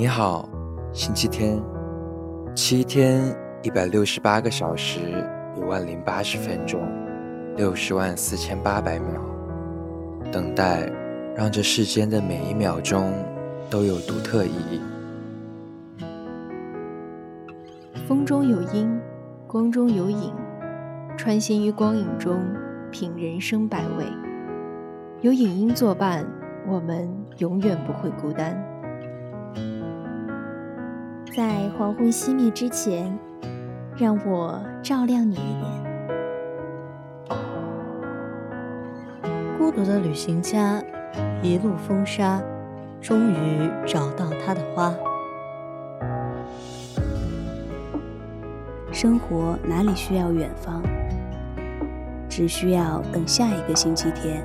你好，星期天，七天一百六十八个小时，一万零八十分钟，六十万四千八百秒，等待，让这世间的每一秒钟都有独特意义。风中有音，光中有影，穿行于光影中，品人生百味。有影音作伴，我们永远不会孤单。在黄昏熄灭之前，让我照亮你一点。孤独的旅行家，一路风沙，终于找到他的花。生活哪里需要远方？只需要等下一个星期天。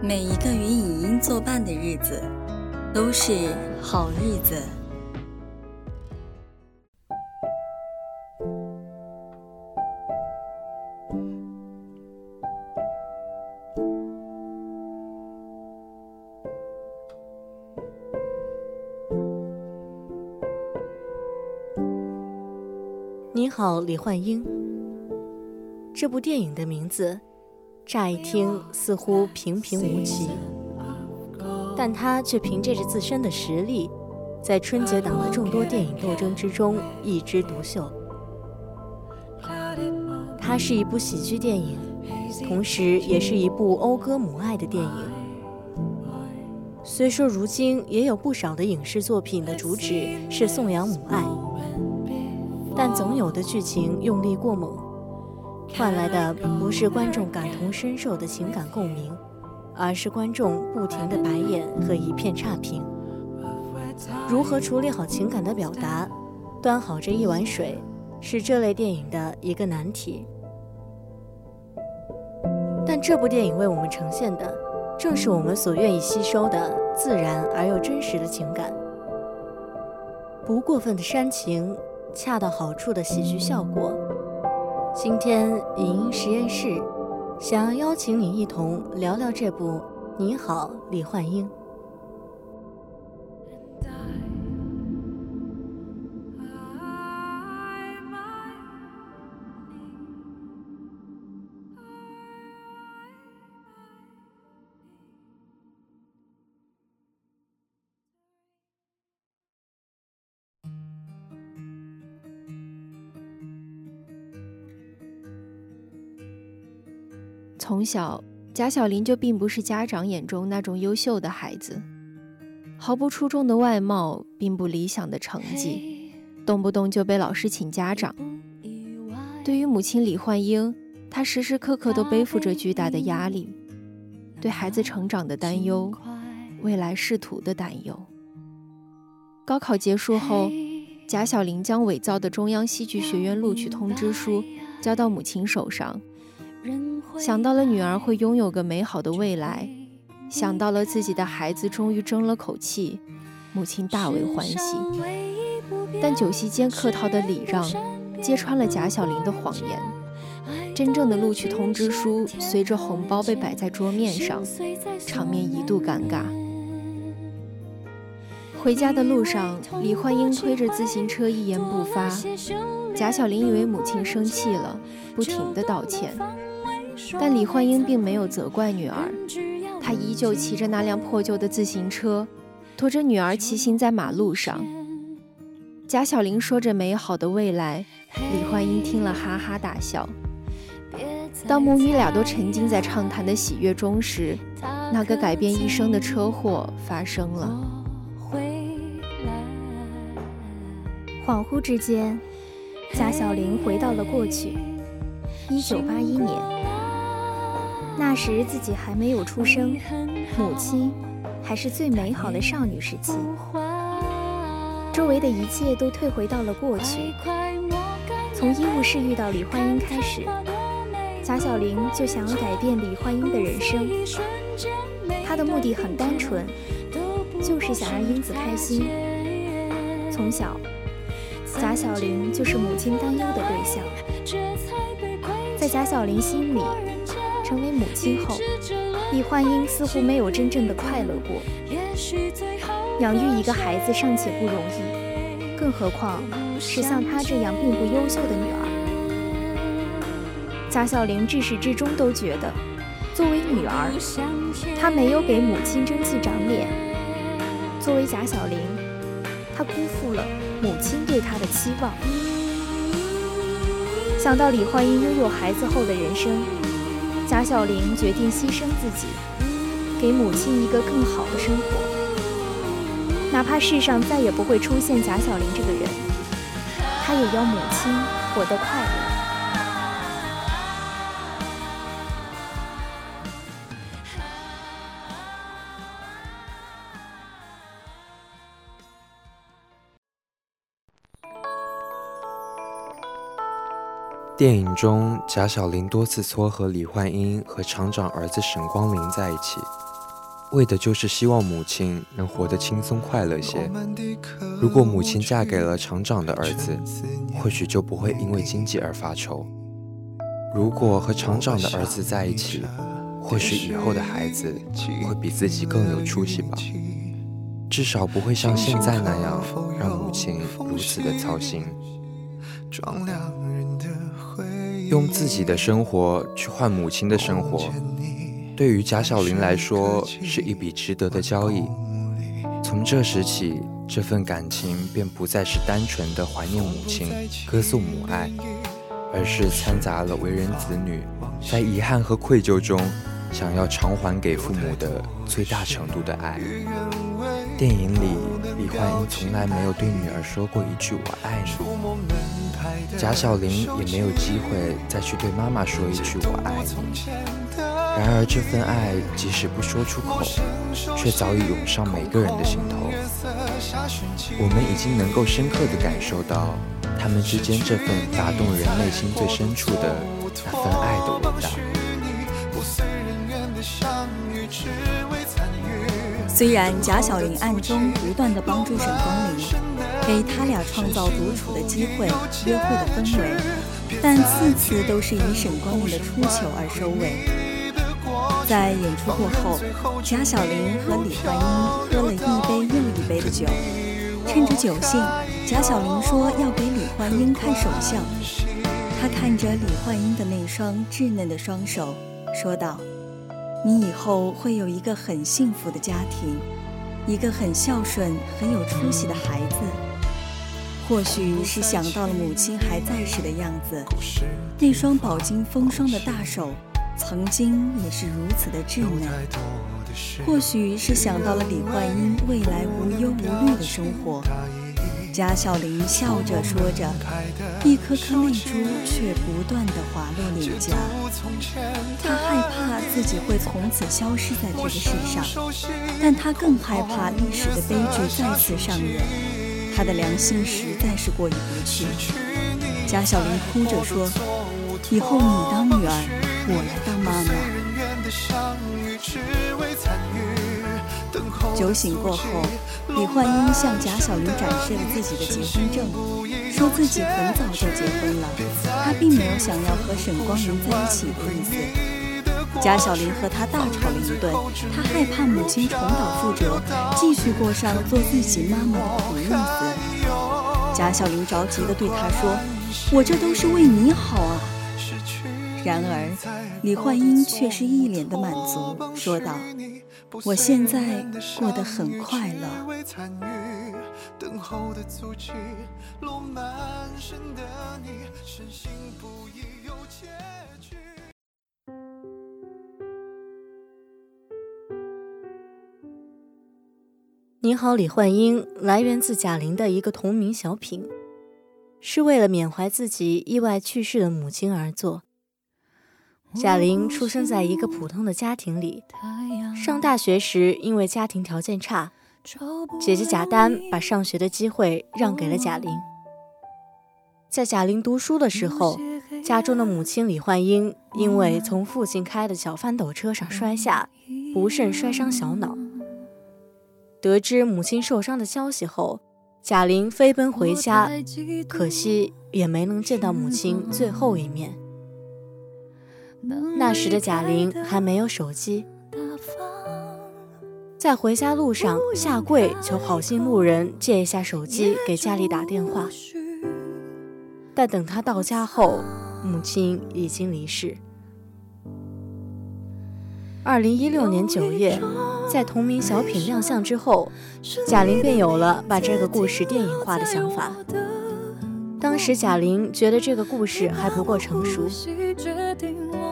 每一个与影音作伴的日子。都是好日子。你好，李焕英。这部电影的名字，乍一听似乎平平无奇。但他却凭借着自身的实力，在春节档的众多电影斗争之中一枝独秀。它是一部喜剧电影，同时也是一部讴歌母爱的电影。虽说如今也有不少的影视作品的主旨是颂扬母爱，但总有的剧情用力过猛，换来的不是观众感同身受的情感共鸣。而是观众不停的白眼和一片差评。如何处理好情感的表达，端好这一碗水，是这类电影的一个难题。但这部电影为我们呈现的，正是我们所愿意吸收的自然而又真实的情感，不过分的煽情，恰到好处的喜剧效果。今天影音实验室。想要邀请你一同聊聊这部《你好，李焕英》。从小，贾小玲就并不是家长眼中那种优秀的孩子，毫不出众的外貌，并不理想的成绩，动不动就被老师请家长。对于母亲李焕英，她时时刻刻都背负着巨大的压力，对孩子成长的担忧，未来仕途的担忧。高考结束后，贾小玲将伪造的中央戏剧学院录取通知书交到母亲手上。想到了女儿会拥有个美好的未来，想到了自己的孩子终于争了口气，母亲大为欢喜。但酒席间客套的礼让，揭穿了贾小玲的谎言。真正的录取通知书随着红包被摆在桌面上，场面一度尴尬。回家的路上，李焕英推着自行车一言不发，贾小玲以为母亲生气了，不停地道歉。但李焕英并没有责怪女儿，她依旧骑着那辆破旧的自行车，驮着女儿骑行在马路上。贾小玲说着美好的未来，李焕英听了哈哈大笑。当母女俩都沉浸在畅谈的喜悦中时，那个改变一生的车祸发生了。恍惚之间，贾小玲回到了过去，一九八一年。那时自己还没有出生，母亲还是最美好的少女时期。周围的一切都退回到了过去。从医务室遇到李焕英开始，贾小玲就想要改变李焕英的人生。她的目的很单纯，就是想让英子开心。从小，贾小玲就是母亲担忧的对象。在贾小玲心里。成为母亲后，李焕英似乎没有真正的快乐过。养育一个孩子尚且不容易，更何况是像她这样并不优秀的女儿。贾小玲至始至终都觉得，作为女儿，她没有给母亲争气长脸；作为贾小玲，她辜负了母亲对她的期望。想到李焕英拥有孩子后的人生，贾小玲决定牺牲自己，给母亲一个更好的生活。哪怕世上再也不会出现贾小玲这个人，她也要母亲活得快乐。电影中，贾小玲多次撮合李焕英和厂长儿子沈光林在一起，为的就是希望母亲能活得轻松快乐些。如果母亲嫁给了厂长的儿子，或许就不会因为经济而发愁；如果和厂长的儿子在一起，或许以后的孩子会比自己更有出息吧。至少不会像现在那样让母亲如此的操心。用自己的生活去换母亲的生活，对于贾小玲来说是一笔值得的交易。从这时起，这份感情便不再是单纯的怀念母亲、歌颂母爱，而是掺杂了为人子女在遗憾和愧疚中想要偿还给父母的最大程度的爱。电影里，李焕英从来没有对女儿说过一句“我爱你”。贾小玲也没有机会再去对妈妈说一句“我爱你”。然而，这份爱即使不说出口，却早已涌上每个人的心头。我们已经能够深刻地感受到他们之间这份打动人内心最深处的那份爱的伟大。虽然贾小玲暗中不断地帮助沈光林。给他俩创造独处的机会、约会的氛围，但次次都是以沈光林的出糗而收尾。在演出过后，贾小玲和李焕英喝了一杯又一杯的酒。趁着酒兴，贾小玲说要给李焕英看手相。她看着李焕英的那双稚嫩的双手，说道：“你以后会有一个很幸福的家庭，一个很孝顺、很有出息的孩子。”或许是想到了母亲还在时的样子，那双饱经风霜的大手，曾经也是如此的稚嫩。或许是想到了李焕英未来无忧无虑的生活，贾小玲笑着说着，一颗颗泪珠却不断的滑落脸颊。她害怕自己会从此消失在这个世上，但她更害怕历史的悲剧再次上演。他的良心实在是过意不去。贾小玲哭着说：“以后你当女儿，我来当妈妈。”酒醒过后，李焕英向贾小玲展示了自己的结婚证，说自己很早就结婚了，她并没有想要和沈光林在一起的意思。贾小玲和他大吵了一顿，他害怕母亲重蹈覆辙，继续过上做自己妈妈的苦日子。贾小玲着急地对他说：“我这都是为你好啊！”然而，李焕英却是一脸的满足，说道：“我现在过得很快乐。”你好，李焕英来源自贾玲的一个同名小品，是为了缅怀自己意外去世的母亲而作。贾玲出生在一个普通的家庭里，上大学时因为家庭条件差，姐姐贾丹把上学的机会让给了贾玲。在贾玲读书的时候，家中的母亲李焕英因为从父亲开的小翻斗车上摔下，不慎摔伤小脑。得知母亲受伤的消息后，贾玲飞奔回家，可惜也没能见到母亲最后一面。那时的贾玲还没有手机，在回家路上下跪求好心路人借一下手机给家里打电话，但等她到家后，母亲已经离世。二零一六年九月，在同名小品亮相之后，贾玲便有了把这个故事电影化的想法。当时贾玲觉得这个故事还不够成熟，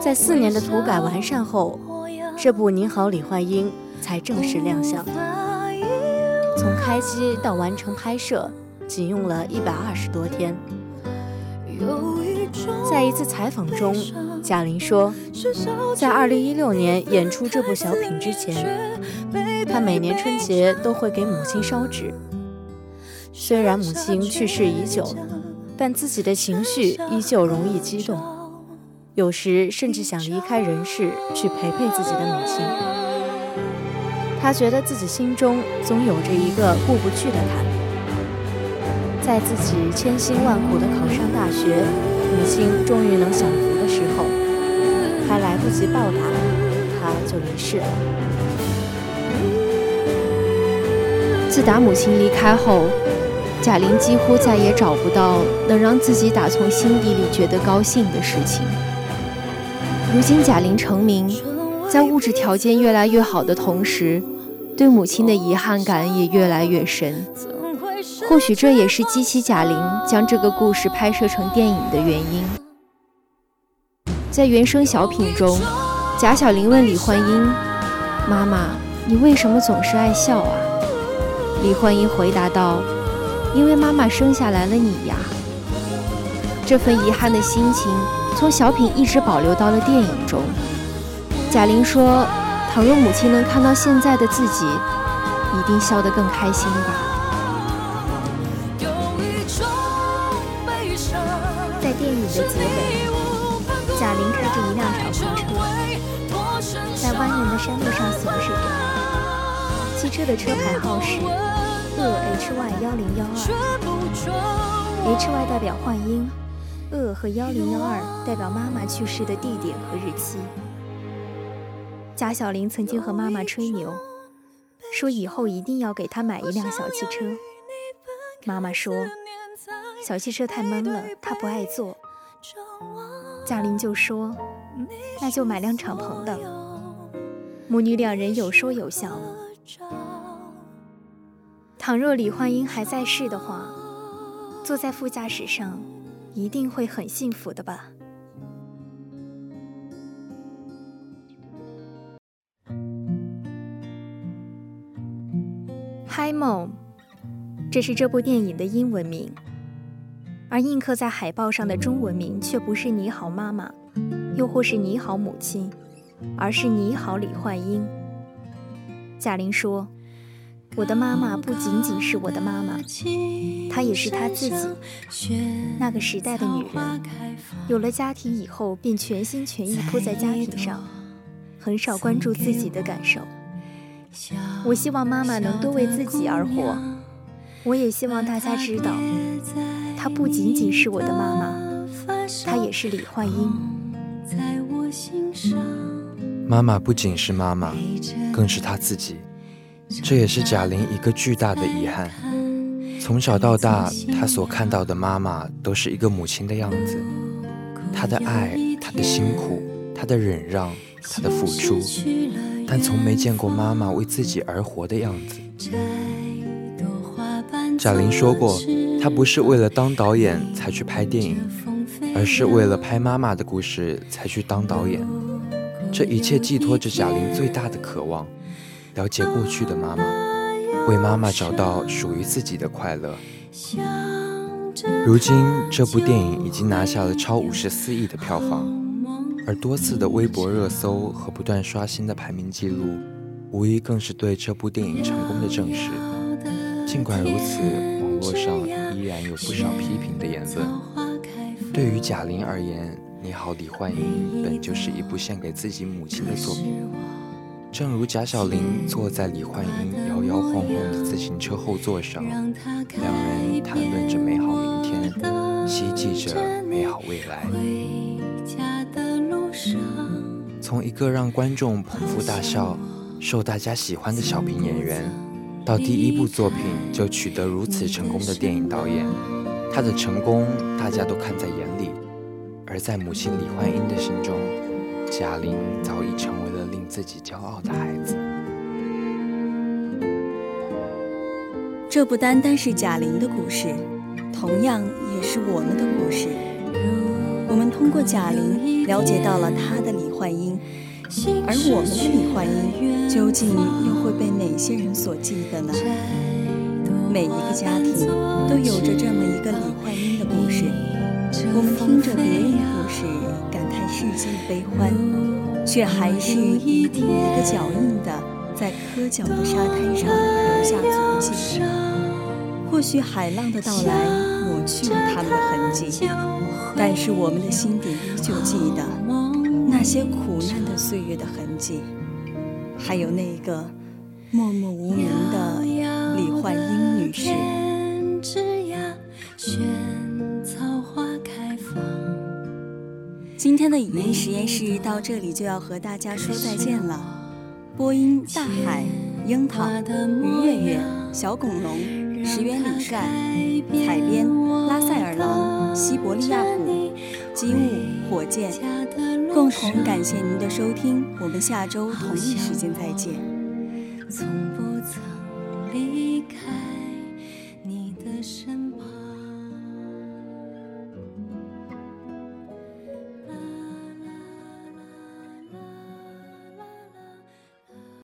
在四年的涂改完善后，这部《你好，李焕英》才正式亮相。从开机到完成拍摄，仅用了一百二十多天。在一次采访中，贾玲说，在二零一六年演出这部小品之前，她每年春节都会给母亲烧纸。虽然母亲去世已久，但自己的情绪依旧容易激动，有时甚至想离开人世去陪陪自己的母亲。她觉得自己心中总有着一个过不去的坎，在自己千辛万苦的考上大学。母亲终于能享福的时候，还来不及报答，她就离世了。自打母亲离开后，贾玲几乎再也找不到能让自己打从心底里觉得高兴的事情。如今贾玲成名，在物质条件越来越好的同时，对母亲的遗憾感也越来越深。或许这也是激起贾玲将这个故事拍摄成电影的原因。在原声小品中，贾小玲问李焕英：“妈妈，你为什么总是爱笑啊？”李焕英回答道：“因为妈妈生下来了你呀。”这份遗憾的心情从小品一直保留到了电影中。贾玲说：“倘若母亲能看到现在的自己，一定笑得更开心吧。”在电影的结尾，贾玲开着一辆敞篷车，在蜿蜒的山路上行驶着。汽车的车牌号是鄂 HY 幺零幺二，HY 代表幻音，鄂和幺零幺二代表妈妈去世的地点和日期。贾小玲曾经和妈妈吹牛，说以后一定要给她买一辆小汽车。妈妈说，小汽车太闷了，她不爱坐。贾玲就说：“那就买辆敞篷的。”母女两人有说有笑。倘若李焕英还在世的话，坐在副驾驶上，一定会很幸福的吧。Hi Mom，这是这部电影的英文名。而印刻在海报上的中文名却不是“你好，妈妈”，又或是“你好，母亲”，而是“你好，李焕英”。贾玲说：“我的妈妈不仅仅是我的妈妈，她也是她自己。那个时代的女人，有了家庭以后便全心全意扑在家庭上，很少关注自己的感受。我希望妈妈能多为自己而活。我也希望大家知道。”她不仅仅是我的妈妈，她也是李焕英。妈妈不仅是妈妈，更是她自己。这也是贾玲一个巨大的遗憾。从小到大，她所看到的妈妈都是一个母亲的样子，她的爱，她的辛苦，她的忍让，她的付出，但从没见过妈妈为自己而活的样子。贾玲说过。她不是为了当导演才去拍电影，而是为了拍妈妈的故事才去当导演。这一切寄托着贾玲最大的渴望：了解过去的妈妈，为妈妈找到属于自己的快乐。如今，这部电影已经拿下了超五十四亿的票房，而多次的微博热搜和不断刷新的排名记录，无疑更是对这部电影成功的证实。尽管如此，网络上。依然有不少批评的言论。对于贾玲而言，《你好，李焕英》本就是一部献给自己母亲的作品。正如贾小玲坐在李焕英摇摇晃晃的自行车后座上，两人谈论着美好明天，希冀着美好未来。从一个让观众捧腹大笑，受大家喜欢的小品演员，到第一部作品就取得如此成功的电影导演，他的成功大家都看在眼里。而在母亲李焕英的心中，贾玲早已成为了令自己骄傲的孩子。这不单单是贾玲的故事，同样也是我们的故事。我们通过贾玲了解到了她的李焕英，而我们的李焕英究竟又会被哪些人所记得呢？每一个家庭都有着这么一个李焕英的故事。我们听着别人的故事，世界悲欢，却还是一个一个脚印的在磕脚的沙滩上留下足迹。或许海浪的到来抹去了他们的痕迹，但是我们的心底依旧记得那些苦难的岁月的痕迹，还有那个默默无名的李焕英女士。今天的语音实验室到这里就要和大家说再见了。播音：大海、樱桃、于月月、小恐龙、石原里帅；采编：拉塞尔狼、西伯利亚虎、机务、火箭。共同感谢您的收听，我们下周同一时间再见。从不曾离开